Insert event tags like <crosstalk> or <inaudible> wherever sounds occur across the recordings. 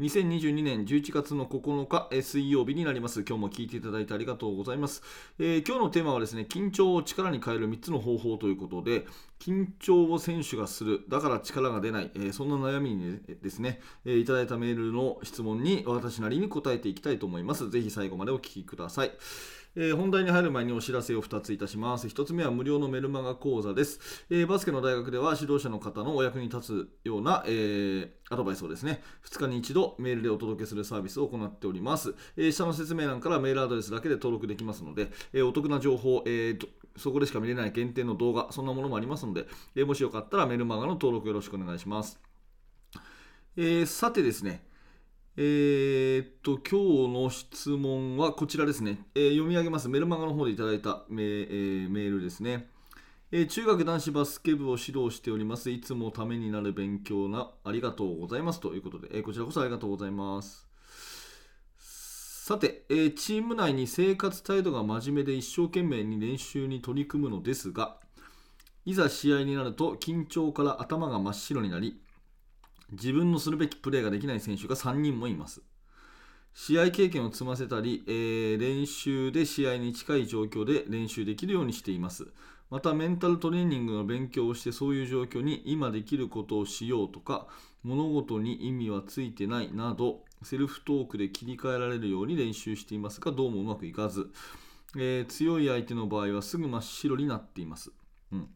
2022年11月の9日、水曜日になります。今日も聞いていただいてありがとうございます。えー今日のテーマはですね、緊張を力に変える3つの方法ということで、緊張を選手がする、だから力が出ない、えーそんな悩みにですね、えーいただいたメールの質問に私なりに答えていきたいと思います。ぜひ最後までお聞きください。えー本題に入る前にお知らせを2ついたします。1つ目は無料のメルマガ講座です。えーバスケの大学では指導者の方のお役に立つような、えーアドバイスをですね、2日に1度メールでお届けするサービスを行っております。え下の説明欄からメールアドレスだけで登録できますので、えお得な情報、えーそこでしか見れない限定の動画、そんなものもありますので、えもしよかったらメルマガの登録よろしくお願いします。えさてですね、えーっと、今日の質問はこちらですね、えー読み上げます。メルマガの方でいただいたメ,、えーメールですね。えー中学男子バスケ部を指導しております。いつもためになる勉強なありがとうございますということで、えーこちらこそありがとうございます。さて、えーチーム内に生活態度が真面目で一生懸命に練習に取り組むのですが、いざ試合になると緊張から頭が真っ白になり、自分のするべきプレーができない選手が3人もいます。試合経験を積ませたり、えー練習で試合に近い状況で練習できるようにしています。また、メンタルトレーニングの勉強をしてそういう状況に今できることをしようとか、物事に意味はついてないなど、セルフトークで切り替えられるように練習していますが、どうもうまくいかず、えー強い相手の場合はすぐ真っ白になっています。うん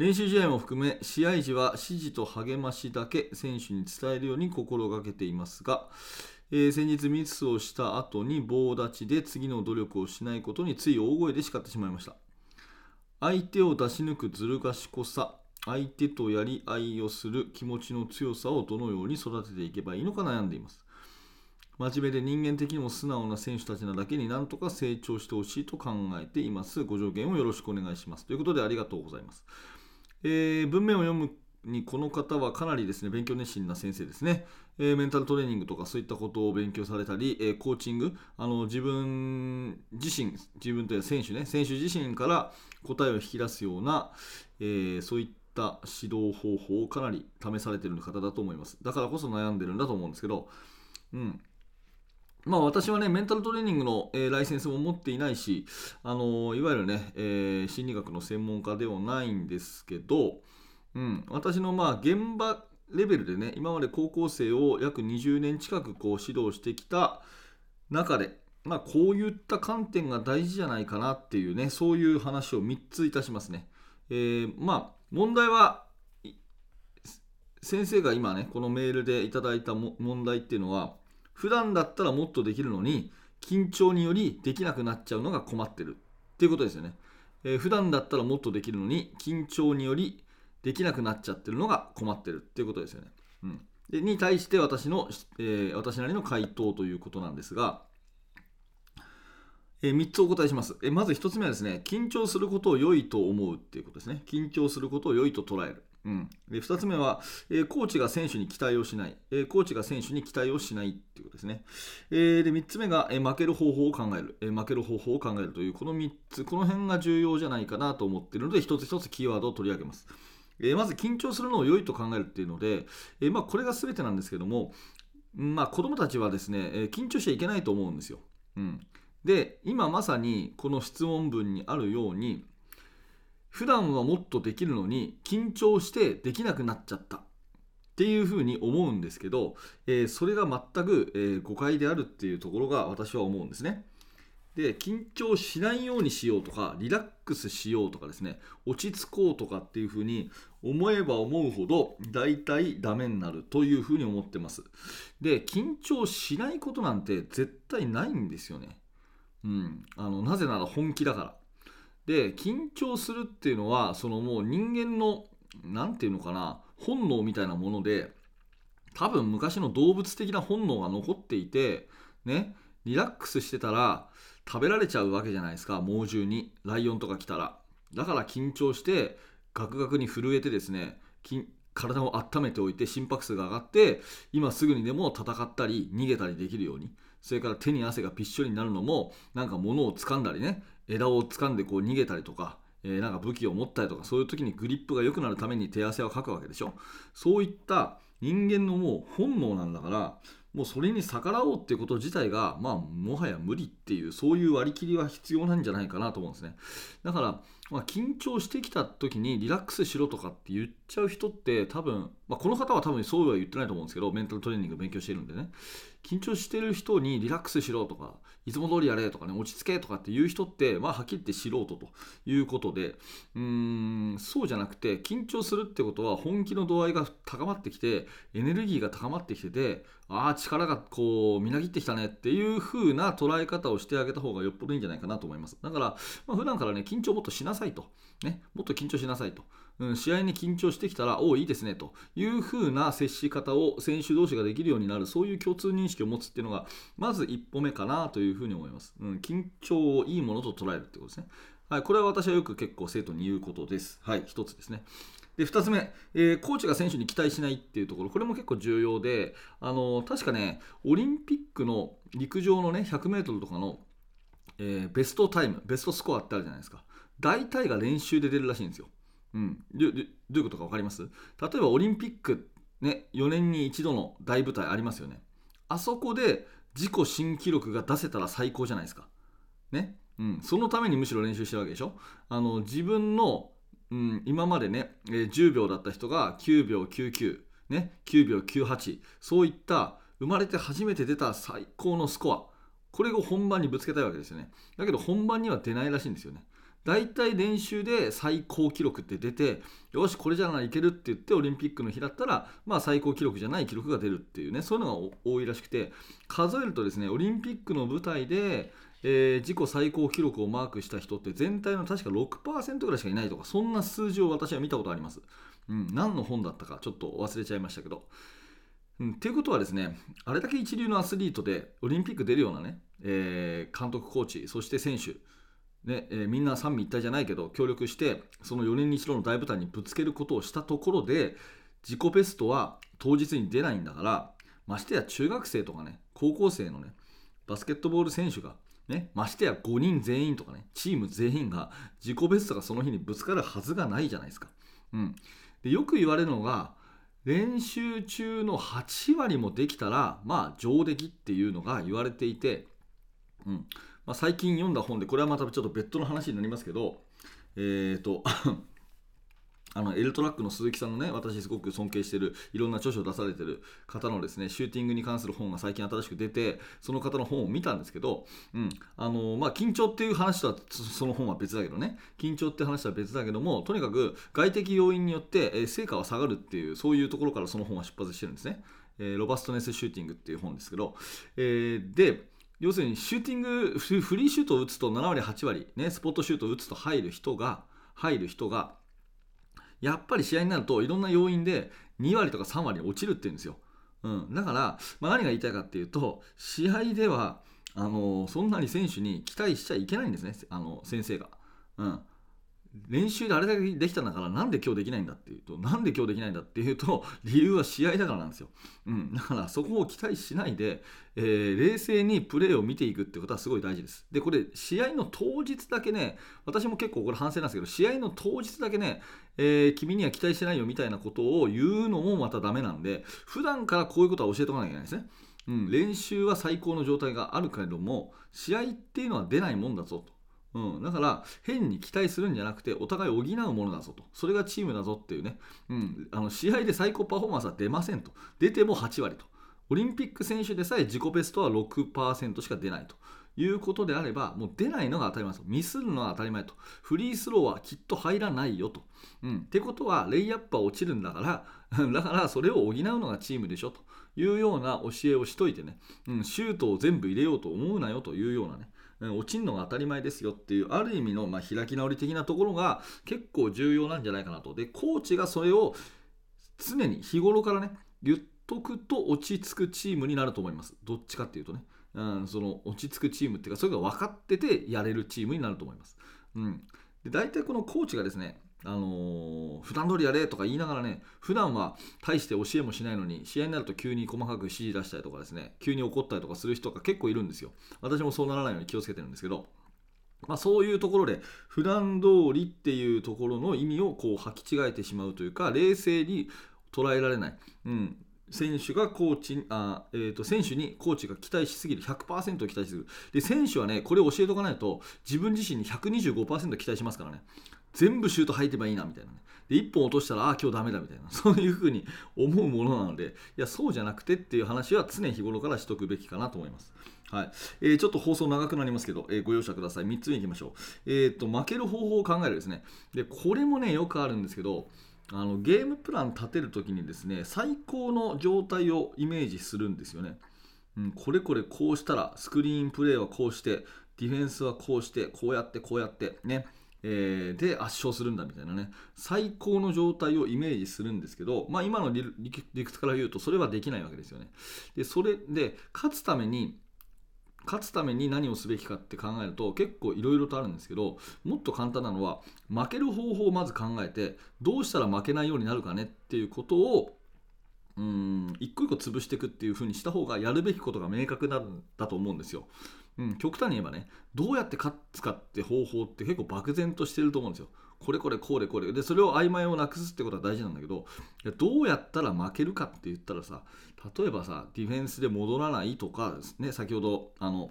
練習試合も含め試合時は指示と励ましだけ選手に伝えるように心がけていますが、えー先日ミスをした後に棒立ちで次の努力をしないことについ大声で叱ってしまいました。相手を出し抜くずる賢さ相手とやり合いをする気持ちの強さをどのように育てていけばいいのか悩んでいます。真面目で人間的にも素直な選手たちなだけになんとか成長してほしいと考えています。ご助言をよろしくお願いします。ということでありがとうございます。えー文面を読むにこの方はかなりですね勉強熱心な先生ですね、えーメンタルトレーニングとかそういったことを勉強されたり、えーコーチング。あの自分自身自分という選手ね。選手自身から答えを引き出すような、えーそういった指導方法をかなり試されてる方だと思います。だからこそ悩んでるんだと思うんですけど。うん。まあ私はね、メンタルトレーニングの、えーライセンスも持っていないし、あのいわゆるね、えー心理学の専門家ではないんですけど、うん、私のまあ現場レベルでね、今まで高校生を約20年近くこう指導してきた中で、まあ、こういった観点が大事じゃないかなっていうね、そういう話を3ついたしますね。えーまあ、問題は先生が今ね、このメールでいただいた問題っていうのは、普段だったらもっとできるのに、緊張によりできなくなっちゃうのが困ってるっていうことですよね。えー普段だったらもっとできるのに、緊張によりできなくなっちゃってるのが困ってるっていうことですよね。うん、でに対して私の、えー私なりの回答ということなんですが、え3つお答えします、えまず1つ目はですね、緊張することを良いと思うっていうことですね。緊張することを良いと捉える。うん、で2つ目は、えーコーチが選手に期待をしない、えーコーチが選手に期待をしないっていうことですね。えーで3つ目が、え負ける方法を考える、え負ける方法を考えるという、この3つ、この辺が重要じゃないかなと思っているので、一つ一つキーワードを取り上げます。えまず緊張するのを良いと考えるっていうので、えまあ、これが全てなんですけども、まあ、子どもたちはですね、え緊張しちゃいけないと思うんですよ。うん、で今まさにこの質問文にあるように普段はもっとできるのに緊張してできなくなっちゃった。っていうふうに思うんですけど、えーそれが全く、えー誤解であるっていうところが私は思うんですね。で緊張しないようにしようとかリラックスしようとかですね。落ち着こうとかっていうふうに思えば思うほど大体ダメになるというふうに思ってます。で緊張しないことなんて絶対ないんですよね。うん。あのなぜなら本気だから。で緊張するっていうのはそのもう人間の何て言うのかな本能みたいなもので多分昔の動物的な本能が残っていてねリラックスしてたら食べられちゃうわけじゃないですか猛獣に。ライオンとか来たら。だから緊張してガクガクに震えてですね体を温めておいて心拍数が上がって今すぐにでも戦ったり逃げたりできるように。それから手に汗がびっしょりになるのもなんか物を掴んだりね枝を掴んでこう逃げたりとか、え、なんか武器を持ったりとかそういう時にグリップが良くなるために手汗をかくわけでしょ。そういった人間のもう本能なんだからもうそれに逆らおうっていうこと自体が、まあ、もはや無理っていう、そういう割り切りは必要なんじゃないかなと思うんですね。だから、まあ、緊張してきた時にリラックスしろとかって言っちゃう人って多分、まあ、この方は多分そうは言ってないと思うんですけど、メンタルトレーニング勉強してるんでね。緊張してる人にリラックスしろとか、いつも通りやれとかね、落ち着けとかっていう人って、まあ、はっきり言って素人ということで、うーん、そうじゃなくて、緊張するってことは本気の度合いが高まってきて、エネルギーが高まってきてて、ああ、力がこう、みなぎってきたねっていう風な捉え方をしてあげた方がよっぽどいいんじゃないかなと思います。だから、まあ、普段からね、緊張もっとしなさいと。ね、もっと緊張しなさいと。うん、試合に緊張してきたら、おお、いいですねという風な接し方を選手同士ができるようになる、そういう共通認識を持つっていうのが、まず一歩目かなというふうに思います。うん、緊張をいいものと捉えるってことですね。はい、これは私はよく結構生徒に言うことです。はい、一つですね。で2つ目、えー、コーチが選手に期待しないっていうところ、これも結構重要で、あの確かね、オリンピックの陸上のね、100m とかの、えー、ベストタイム、ベストスコアってあるじゃないですか。大体が練習で出るらしいんですよ。うん、どどういうことか分かります？例えばオリンピック、ね、4年に一度の大舞台ありますよね。あそこで自己新記録が出せたら最高じゃないですか。ね？うん、そのためにむしろ練習してるわけでしょ？あの自分の、うん、今までね、えー、10秒だった人が9秒99、ね、9秒98、そういった生まれて初めて出た最高のスコア、これを本番にぶつけたいわけですよね。だけど本番には出ないらしいんですよね。大体練習で最高記録って出てよしこれじゃないけるって言ってオリンピックの日だったら、まあ、最高記録じゃない記録が出るっていうねそういうのが多いらしくて数えるとですねオリンピックの舞台で、えー、自己最高記録をマークした人って全体の確か6%ぐらいしかいないとかそんな数字を私は見たことあります、うん、何の本だったかちょっと忘れちゃいましたけど。うん、っていうことはですね、あれだけ一流のアスリートでオリンピック出るようなね、えー、監督、コーチ、そして選手、ねえー、みんな三位一体じゃないけど協力してその4年に一度の大舞台にぶつけることをしたところで自己ベストは当日に出ないんだからましてや中学生とかね高校生のねバスケットボール選手がね、ましてや5人全員とかねチーム全員が自己ベストがその日にぶつかるはずがないじゃないですか。うん、でよく言われるのが練習中の8割もできたらまあ上出来っていうのが言われていて、うん、まあ、最近読んだ本でこれはまたちょっと別途の話になりますけどえっ、ー、とあのエルトラックの鈴木さんのね私すごく尊敬してるいろんな著書を出されてる方のですねシューティングに関する本が最近新しく出てその方の本を見たんですけど、うんあのまあ、緊張っていう話とはその本は別だけどね緊張って話とは別だけどもとにかく外的要因によって、え成果は下がるっていうそういうところからその本は出発してるんですね、えー、ロバストネスシューティングっていう本ですけど、えー、で要するにシューティングフリーシュートを打つと7割8割、ね、スポットシュートを打つと入る人が入る人がやっぱり試合になるといろんな要因で2割とか3割落ちるっていうんですよ、うん、だから、まあ、何が言いたいかっていうと試合ではあのそんなに選手に期待しちゃいけないんですねあの先生が、うん、練習であれだけできたんだからなんで今日できないんだっていうとなんで今日できないんだっていうと <laughs> 理由は試合だからなんですよ、うん、だからそこを期待しないで、えー、冷静にプレーを見ていくってことはすごい大事です。でこれ試合の当日だけね私も結構これ反省なんですけど試合の当日だけね、えー、君には期待してないよみたいなことを言うのもまたダメなんで普段からこういうことは教えておかなきゃいけないですね。うん、練習は最高の状態があるけれども試合っていうのは出ないもんだぞと。うん、だから変に期待するんじゃなくてお互い補うものだぞと。それがチームだぞっていうね、うん、あの試合で最高パフォーマンスは出ませんと。出ても8割と。オリンピック選手でさえ自己ベストは6%しか出ないと。いうことであればもう出ないのが当たり前ですミスるのは当たり前と。フリースローはきっと入らないよと、うん、ってことはレイアップは落ちるんだから <laughs> だからそれを補うのがチームでしょと。いうような教えをしといてね、うん、シュートを全部入れようと思うなよというようなね。落ちるのが当たり前ですよっていうある意味のま開き直り的なところが結構重要なんじゃないかなと。でコーチがそれを常に日頃からね言っとくと落ち着くチームになると思います。どっちかっていうとね、うん、その落ち着くチームっていうかそれが分かっててやれるチームになると思います、うん、で大体このコーチがですねあのー、普段通りやれとか言いながらね、普段は大して教えもしないのに、試合になると急に細かく指示出したりとかですね、急に怒ったりとかする人が結構いるんですよ。私もそうならないように気をつけてるんですけど、まあ、そういうところで普段通りっていうところの意味をこう履き違えてしまうというか冷静に捉えられない、うん、選手がコーチあ、えー、と選手にコーチが期待しすぎる。100%期待しすぎる。で選手はねこれを教えておかないと自分自身に125%期待しますからね。全部シュート入ってばいいなみたいなね。で1本落としたらああ今日ダメだみたいな。<laughs> そういうふうに思うものなので。いやそうじゃなくてっていう話は常日頃からしとくべきかなと思います。はい。えー、ちょっと放送長くなりますけど、えー、ご容赦ください。3つ目いきましょう、えーと、負ける方法を考えるですね。でこれもねよくあるんですけどあのゲームプラン立てるときにですね最高の状態をイメージするんですよね、うん、これこれこうしたらスクリーンプレーはこうしてディフェンスはこうしてこうやってこうやってね。えー、で圧勝するんだみたいなね。最高の状態をイメージするんですけど、まあ、今の理屈から言うとそれはできないわけですよね。でそれで勝つために勝つために何をすべきかって考えると結構いろいろとあるんですけどもっと簡単なのは負ける方法をまず考えてどうしたら負けないようになるかねっていうことをうん一個一個潰していくっていう風にした方がやるべきことが明確なんだと思うんですよ。うん、極端に言えばねどうやって勝つかって方法って結構漠然としてると思うんですよ。これこれこうでこうでそれを曖昧をなくすってことは大事なんだけどいやどうやったら負けるかって言ったらさ例えばさディフェンスで戻らないとかね先ほどあの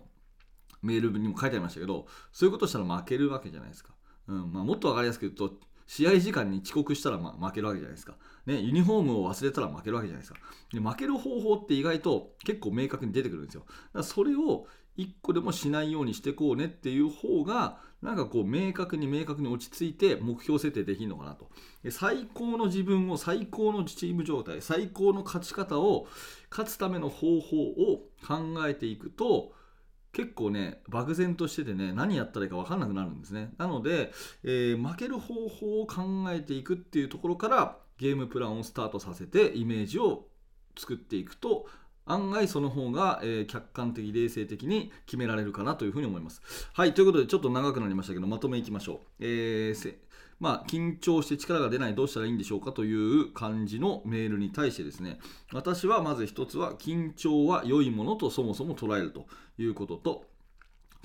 メールにも書いてありましたけどそういうことしたら負けるわけじゃないですか、うんまあ、もっと分かりやすく言うと試合時間に遅刻したらま負けるわけじゃないですか、ね、ユニフォームを忘れたら負けるわけじゃないですか。で負ける方法って意外と結構明確に出てくるんですよ。だからそれを1個でもしないようにしてこうねっていう方がなんかこう明確に明確に落ち着いて目標設定できるのかなと。最高の自分を最高のチーム状態最高の勝ち方を勝つための方法を考えていくと結構ね漠然としててね何やったらいいか分かんなくなるんですね。なので、えー、負ける方法を考えていくっていうところからゲームプランをスタートさせてイメージを作っていくと案外その方が、えー、客観的冷静的に決められるかなというふうに思います。はいということでちょっと長くなりましたけどまとめいきましょう、えーまあ、緊張して力が出ないどうしたらいいんでしょうかという感じのメールに対してですね私はまず1つは緊張は良いものとそもそも捉えるということと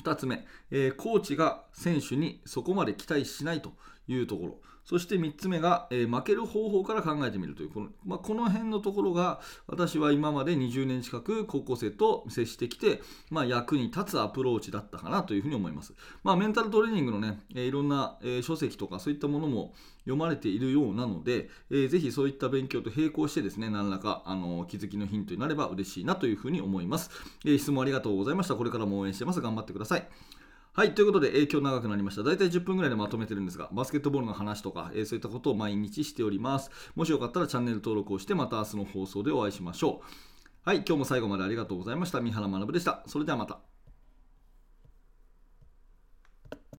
2つ目、えー、コーチが選手にそこまで期待しないというところ。そして3つ目が、えー、負ける方法から考えてみるというこの,、まあ、この辺のところが私は今まで20年近く高校生と接してきて、まあ、役に立つアプローチだったかなというふうに思います、まあ、メンタルトレーニングのね、えー、いろんな、えー、書籍とかそういったものも読まれているようなので、えー、ぜひそういった勉強と並行してですね何らかあの気づきのヒントになれば嬉しいなというふうに思います、え、質問ありがとうございました。これからも応援してます。頑張ってください。はい、ということで、えー、今日長くなりました。大体10分ぐらいでまとめてるんですが、バスケットボールの話とか、えー、そういったことを毎日しております。もしよかったらチャンネル登録をして、また明日の放送でお会いしましょう。はい、今日も最後までありがとうございました。三原学でした。それではまた。